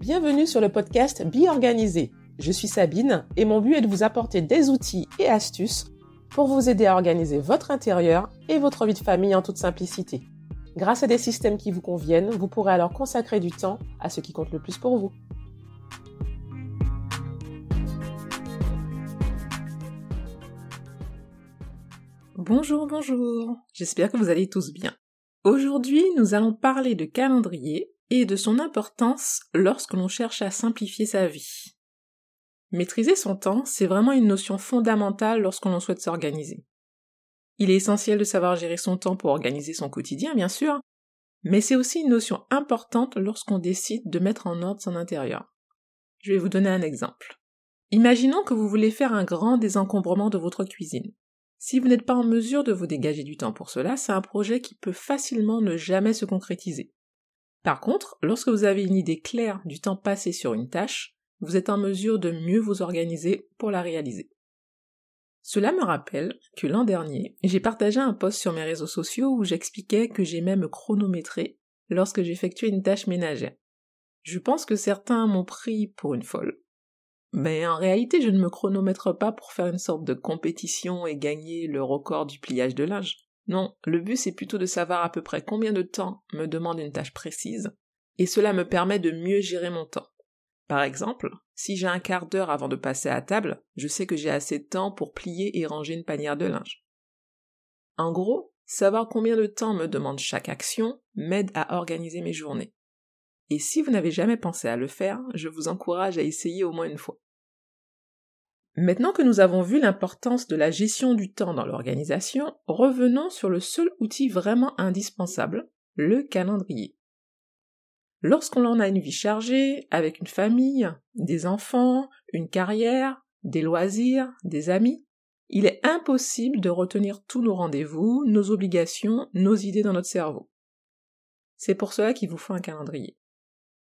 Bienvenue sur le podcast Be Organisé. Je suis Sabine et mon but est de vous apporter des outils et astuces pour vous aider à organiser votre intérieur et votre vie de famille en toute simplicité. Grâce à des systèmes qui vous conviennent, vous pourrez alors consacrer du temps à ce qui compte le plus pour vous. Bonjour, bonjour. J'espère que vous allez tous bien. Aujourd'hui, nous allons parler de calendrier et de son importance lorsque l'on cherche à simplifier sa vie. Maîtriser son temps, c'est vraiment une notion fondamentale lorsqu'on souhaite s'organiser. Il est essentiel de savoir gérer son temps pour organiser son quotidien, bien sûr, mais c'est aussi une notion importante lorsqu'on décide de mettre en ordre son intérieur. Je vais vous donner un exemple. Imaginons que vous voulez faire un grand désencombrement de votre cuisine. Si vous n'êtes pas en mesure de vous dégager du temps pour cela, c'est un projet qui peut facilement ne jamais se concrétiser. Par contre, lorsque vous avez une idée claire du temps passé sur une tâche, vous êtes en mesure de mieux vous organiser pour la réaliser. Cela me rappelle que l'an dernier, j'ai partagé un post sur mes réseaux sociaux où j'expliquais que j'aimais me chronométrer lorsque j'effectuais une tâche ménagère. Je pense que certains m'ont pris pour une folle. Mais en réalité, je ne me chronomètre pas pour faire une sorte de compétition et gagner le record du pliage de linge. Non, le but c'est plutôt de savoir à peu près combien de temps me demande une tâche précise, et cela me permet de mieux gérer mon temps. Par exemple, si j'ai un quart d'heure avant de passer à table, je sais que j'ai assez de temps pour plier et ranger une panière de linge. En gros, savoir combien de temps me demande chaque action m'aide à organiser mes journées. Et si vous n'avez jamais pensé à le faire, je vous encourage à essayer au moins une fois. Maintenant que nous avons vu l'importance de la gestion du temps dans l'organisation, revenons sur le seul outil vraiment indispensable, le calendrier. Lorsqu'on en a une vie chargée, avec une famille, des enfants, une carrière, des loisirs, des amis, il est impossible de retenir tous nos rendez-vous, nos obligations, nos idées dans notre cerveau. C'est pour cela qu'il vous faut un calendrier.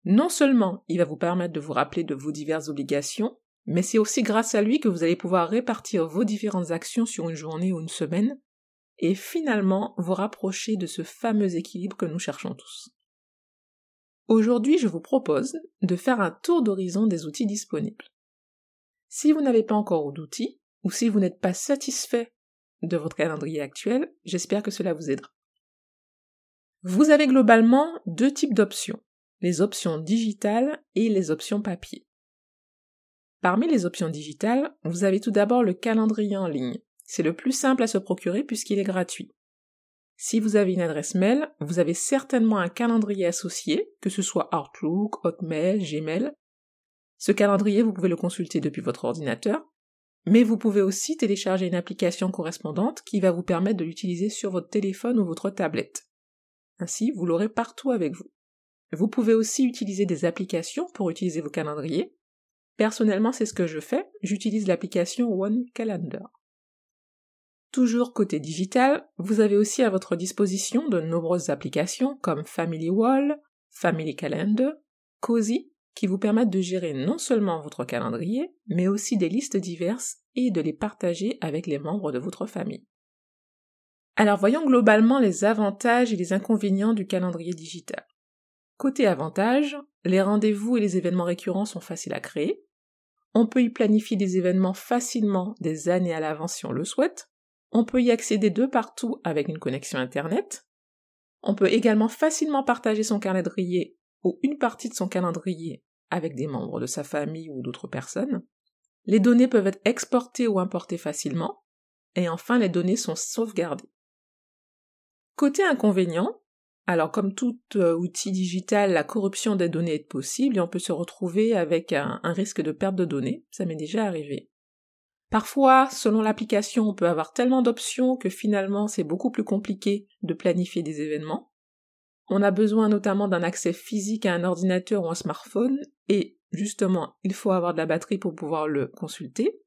Non seulement il va vous permettre de vous rappeler de vos diverses obligations, mais c'est aussi grâce à lui que vous allez pouvoir répartir vos différentes actions sur une journée ou une semaine, et finalement vous rapprocher de ce fameux équilibre que nous cherchons tous. Aujourd'hui, je vous propose de faire un tour d'horizon des outils disponibles. Si vous n'avez pas encore d'outils, ou si vous n'êtes pas satisfait de votre calendrier actuel, j'espère que cela vous aidera. Vous avez globalement deux types d'options, les options digitales et les options papier. Parmi les options digitales, vous avez tout d'abord le calendrier en ligne. C'est le plus simple à se procurer puisqu'il est gratuit. Si vous avez une adresse mail, vous avez certainement un calendrier associé, que ce soit Outlook, Hotmail, Gmail. Ce calendrier, vous pouvez le consulter depuis votre ordinateur, mais vous pouvez aussi télécharger une application correspondante qui va vous permettre de l'utiliser sur votre téléphone ou votre tablette. Ainsi, vous l'aurez partout avec vous. Vous pouvez aussi utiliser des applications pour utiliser vos calendriers, Personnellement, c'est ce que je fais. J'utilise l'application One Calendar. Toujours côté digital, vous avez aussi à votre disposition de nombreuses applications comme Family Wall, Family Calendar, Cozy, qui vous permettent de gérer non seulement votre calendrier, mais aussi des listes diverses et de les partager avec les membres de votre famille. Alors voyons globalement les avantages et les inconvénients du calendrier digital. Côté avantages, les rendez-vous et les événements récurrents sont faciles à créer, on peut y planifier des événements facilement des années à l'avance si on le souhaite. On peut y accéder de partout avec une connexion Internet. On peut également facilement partager son calendrier ou une partie de son calendrier avec des membres de sa famille ou d'autres personnes. Les données peuvent être exportées ou importées facilement. Et enfin, les données sont sauvegardées. Côté inconvénient, alors comme tout euh, outil digital, la corruption des données est possible et on peut se retrouver avec un, risque de perte de données, ça m'est déjà arrivé. Parfois, selon l'application, on peut avoir tellement d'options que finalement c'est beaucoup plus compliqué de planifier des événements. On a besoin notamment d'un accès physique à un ordinateur ou un smartphone et justement, il faut avoir de la batterie pour pouvoir le consulter.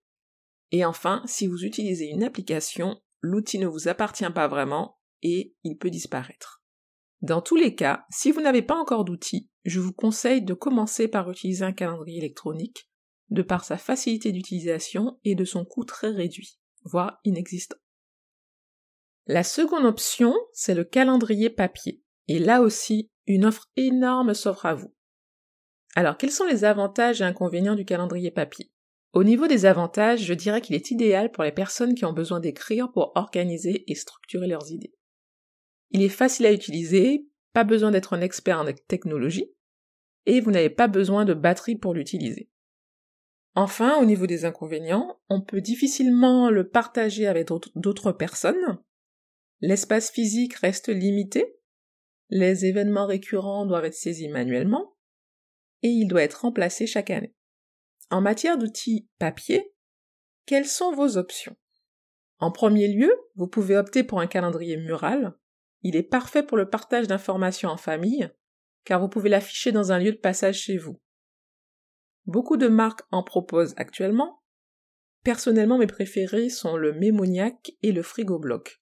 Et enfin, si vous utilisez une application, l'outil ne vous appartient pas vraiment et il peut disparaître. Dans tous les cas, si vous n'avez pas encore d'outils, je vous conseille de commencer par utiliser un calendrier électronique, de par sa facilité d'utilisation et de son coût très réduit, voire inexistant. La seconde option, c'est le calendrier papier. Et là aussi, une offre énorme s'offre à vous. Alors, quels sont les avantages et inconvénients du calendrier papier? Au niveau des avantages, je dirais qu'il est idéal pour les personnes qui ont besoin d'écrire pour organiser et structurer leurs idées. Il est facile à utiliser, pas besoin d'être un expert en technologie, et vous n'avez pas besoin de batterie pour l'utiliser. Enfin, au niveau des inconvénients, on peut difficilement le partager avec d'autres personnes. L'espace physique reste limité. Les événements récurrents doivent être saisis manuellement. Et il doit être remplacé chaque année. En matière d'outils papier, quelles sont vos options? En premier lieu, vous pouvez opter pour un calendrier mural. Il est parfait pour le partage d'informations en famille, car vous pouvez l'afficher dans un lieu de passage chez vous. Beaucoup de marques en proposent actuellement. Personnellement, mes préférés sont le Mémoniac et le Frigo Bloc.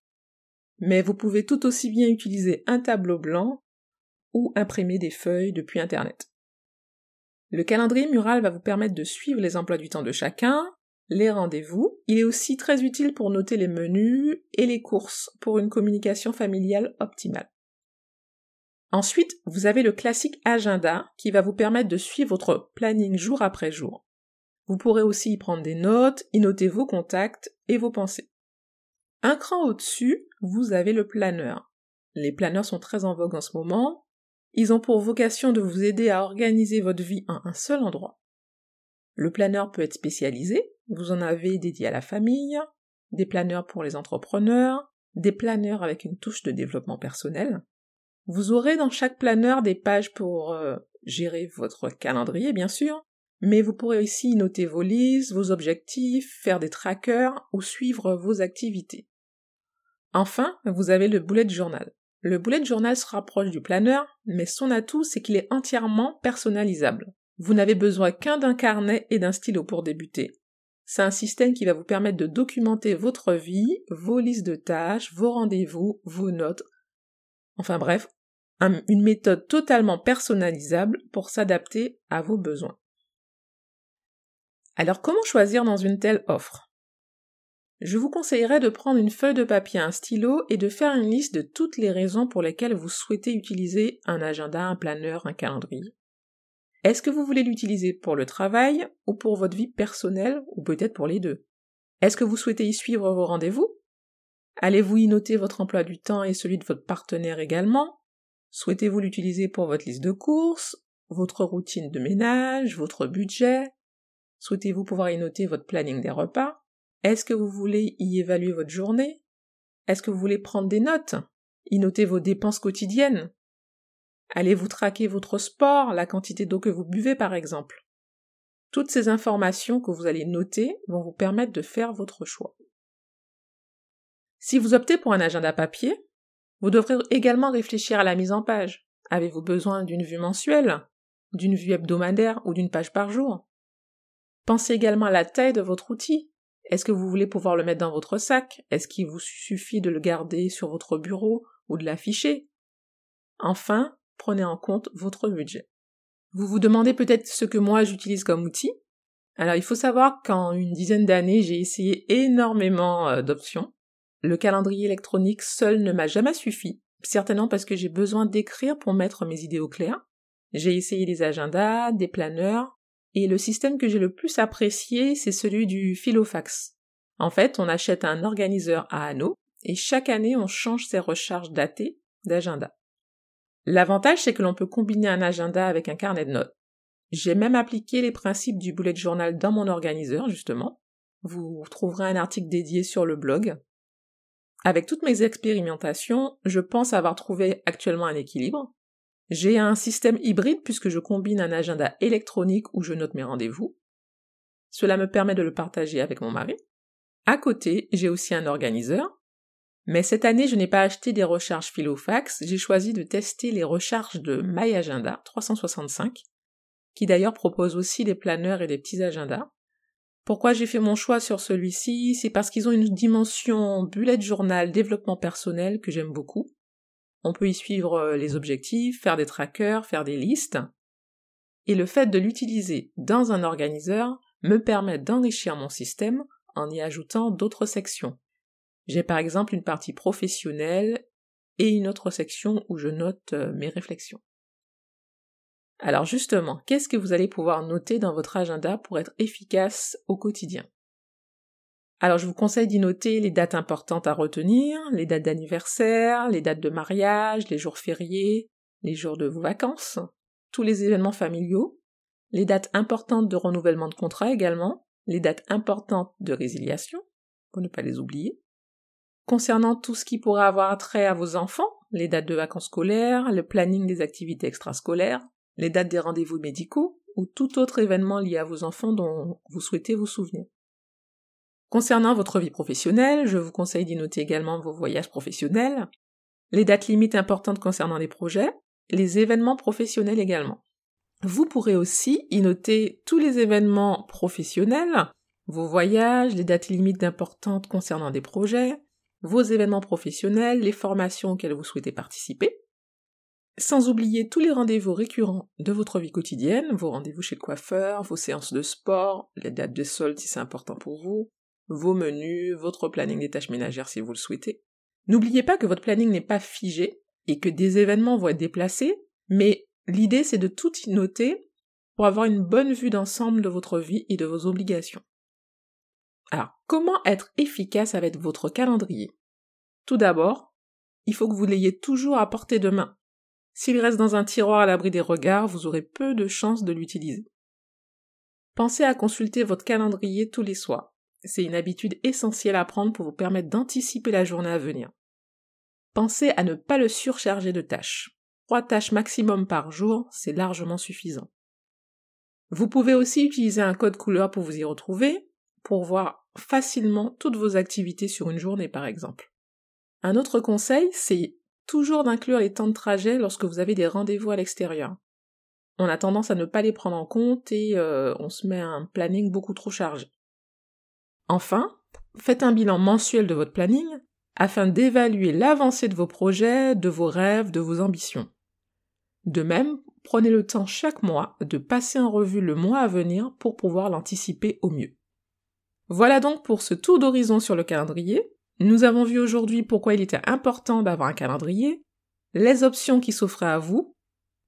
Mais vous pouvez tout aussi bien utiliser un tableau blanc ou imprimer des feuilles depuis Internet. Le calendrier mural va vous permettre de suivre les emplois du temps de chacun, les rendez-vous. Il est aussi très utile pour noter les menus et les courses pour une communication familiale optimale. Ensuite, vous avez le classique agenda qui va vous permettre de suivre votre planning jour après jour. Vous pourrez aussi y prendre des notes, y noter vos contacts et vos pensées. Un cran au-dessus, vous avez le planeur. Les planeurs sont très en vogue en ce moment. Ils ont pour vocation de vous aider à organiser votre vie en un seul endroit. Le planeur peut être spécialisé, vous en avez dédié à la famille, des planeurs pour les entrepreneurs, des planeurs avec une touche de développement personnel, vous aurez dans chaque planeur des pages pour euh, gérer votre calendrier, bien sûr, mais vous pourrez aussi noter vos listes, vos objectifs, faire des trackers ou suivre vos activités. Enfin, vous avez le bullet journal. Le bullet journal se rapproche du planeur, mais son atout, c'est qu'il est entièrement personnalisable. Vous n'avez besoin qu'un d'un carnet et d'un stylo pour débuter. C'est un système qui va vous permettre de documenter votre vie, vos listes de tâches, vos rendez-vous, vos notes. Enfin bref, une méthode totalement personnalisable pour s'adapter à vos besoins. Alors comment choisir dans une telle offre? Je vous conseillerais de prendre une feuille de papier, un stylo et de faire une liste de toutes les raisons pour lesquelles vous souhaitez utiliser un agenda, un planeur, un calendrier. Est-ce que vous voulez l'utiliser pour le travail ou pour votre vie personnelle ou peut-être pour les deux? Est-ce que vous souhaitez y suivre vos rendez-vous? Allez-vous y noter votre emploi du temps et celui de votre partenaire également? Souhaitez-vous l'utiliser pour votre liste de courses, votre routine de ménage, votre budget? Souhaitez-vous pouvoir y noter votre planning des repas? Est-ce que vous voulez y évaluer votre journée? Est-ce que vous voulez prendre des notes? Y noter vos dépenses quotidiennes? Allez-vous traquer votre sport, la quantité d'eau que vous buvez par exemple Toutes ces informations que vous allez noter vont vous permettre de faire votre choix. Si vous optez pour un agenda papier, vous devrez également réfléchir à la mise en page. Avez-vous besoin d'une vue mensuelle, d'une vue hebdomadaire ou d'une page par jour? Pensez également à la taille de votre outil. Est-ce que vous voulez pouvoir le mettre dans votre sac? Est-ce qu'il vous suffit de le garder sur votre bureau ou de l'afficher? Enfin, prenez en compte votre budget. Vous vous demandez peut-être ce que moi j'utilise comme outil. Alors il faut savoir qu'en une dizaine d'années, j'ai essayé énormément euh, d'options. Le calendrier électronique seul ne m'a jamais suffi, certainement parce que j'ai besoin d'écrire pour mettre mes idées au clair. J'ai essayé des agendas, des planeurs, et le système que j'ai le plus apprécié, c'est celui du filofax. En fait, on achète un organiseur à anneaux, et chaque année on change ses recharges datées d'agenda. L'avantage, c'est que l'on peut combiner un agenda avec un carnet de notes. J'ai même appliqué les principes du bullet journal dans mon organiseur, justement. Vous trouverez un article dédié sur le blog. Avec toutes mes expérimentations, je pense avoir trouvé actuellement un équilibre. J'ai un système hybride puisque je combine un agenda électronique où je note mes rendez-vous. Cela me permet de le partager avec mon mari. À côté, j'ai aussi un organiseur. Mais cette année, je n'ai pas acheté des recharges Filofax, j'ai choisi de tester les recharges de MyAgenda 365, qui d'ailleurs propose aussi des planeurs et des petits agendas. Pourquoi j'ai fait mon choix sur celui-ci? C'est parce qu'ils ont une dimension bullet journal développement personnel que j'aime beaucoup. On peut y suivre euh, les objectifs, faire des trackers, faire des listes. Et le fait de l'utiliser dans un organiseur me permet d'enrichir mon système en y ajoutant d'autres sections. J'ai par exemple une partie professionnelle et une autre section où je note euh, mes réflexions. Alors justement, qu'est-ce que vous allez pouvoir noter dans votre agenda pour être efficace au quotidien? Alors je vous conseille d'y noter les dates importantes à retenir, les dates d'anniversaire, les dates de mariage, les jours fériés, les jours de vos vacances, tous les événements familiaux, les dates importantes de renouvellement de contrat également, les dates importantes de résiliation, pour ne pas les oublier. Concernant tout ce qui pourrait avoir trait à vos enfants, les dates de vacances scolaires, le planning des activités extrascolaires, les dates des rendez-vous médicaux ou tout autre événement lié à vos enfants dont vous souhaitez vous souvenir. Concernant votre vie professionnelle, je vous conseille d'y noter également vos voyages professionnels, les dates limites importantes concernant les projets, les événements professionnels également. Vous pourrez aussi y noter tous les événements professionnels, vos voyages, les dates limites importantes concernant des projets, vos événements professionnels, les formations auxquelles vous souhaitez participer, sans oublier tous les rendez-vous récurrents de votre vie quotidienne, vos rendez-vous chez le coiffeur, vos séances de sport, les dates de solde si c'est important pour vous, vos menus, votre planning des tâches ménagères si vous le souhaitez. N'oubliez pas que votre planning n'est pas figé et que des événements vont être déplacés, mais l'idée c'est de tout y noter pour avoir une bonne vue d'ensemble de votre vie et de vos obligations. Alors, comment être efficace avec votre calendrier? Tout d'abord, il faut que vous l'ayez toujours à portée de main. S'il reste dans un tiroir à l'abri des regards, vous aurez peu de chances de l'utiliser. Pensez à consulter votre calendrier tous les soirs. C'est une habitude essentielle à prendre pour vous permettre d'anticiper la journée à venir. Pensez à ne pas le surcharger de tâches. Trois tâches maximum par jour, c'est largement suffisant. Vous pouvez aussi utiliser un code couleur pour vous y retrouver, pour voir facilement toutes vos activités sur une journée par exemple. Un autre conseil, c'est toujours d'inclure les temps de trajet lorsque vous avez des rendez-vous à l'extérieur. On a tendance à ne pas les prendre en compte et euh, on se met un planning beaucoup trop chargé. Enfin, faites un bilan mensuel de votre planning afin d'évaluer l'avancée de vos projets, de vos rêves, de vos ambitions. De même, prenez le temps chaque mois de passer en revue le mois à venir pour pouvoir l'anticiper au mieux. Voilà donc pour ce tour d'horizon sur le calendrier. Nous avons vu aujourd'hui pourquoi il était important d'avoir un calendrier, les options qui s'offraient à vous,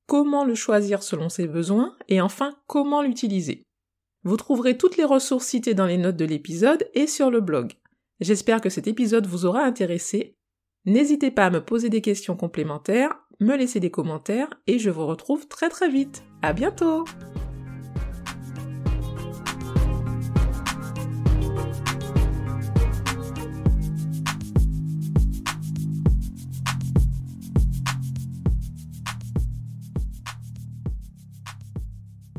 comment le choisir selon ses besoins et enfin comment l'utiliser. Vous trouverez toutes les ressources citées dans les notes de l'épisode et sur le blog. J'espère que cet épisode vous aura intéressé. N'hésitez pas à me poser des questions complémentaires, me laisser des commentaires et je vous retrouve très très vite. À bientôt!